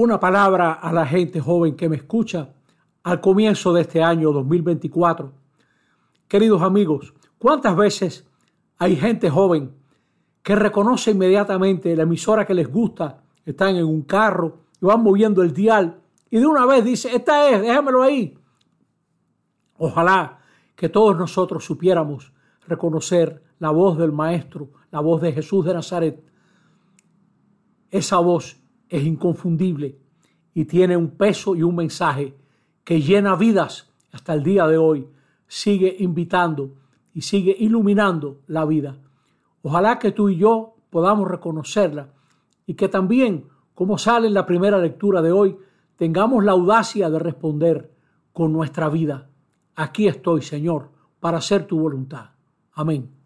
una palabra a la gente joven que me escucha al comienzo de este año 2024. Queridos amigos, ¿cuántas veces hay gente joven que reconoce inmediatamente la emisora que les gusta, están en un carro y van moviendo el dial y de una vez dice, esta es, déjamelo ahí. Ojalá que todos nosotros supiéramos reconocer la voz del Maestro, la voz de Jesús de Nazaret. Esa voz es inconfundible y tiene un peso y un mensaje que llena vidas hasta el día de hoy. Sigue invitando y sigue iluminando la vida. Ojalá que tú y yo podamos reconocerla y que también, como sale en la primera lectura de hoy, tengamos la audacia de responder con nuestra vida. Aquí estoy, Señor, para hacer tu voluntad. Amén.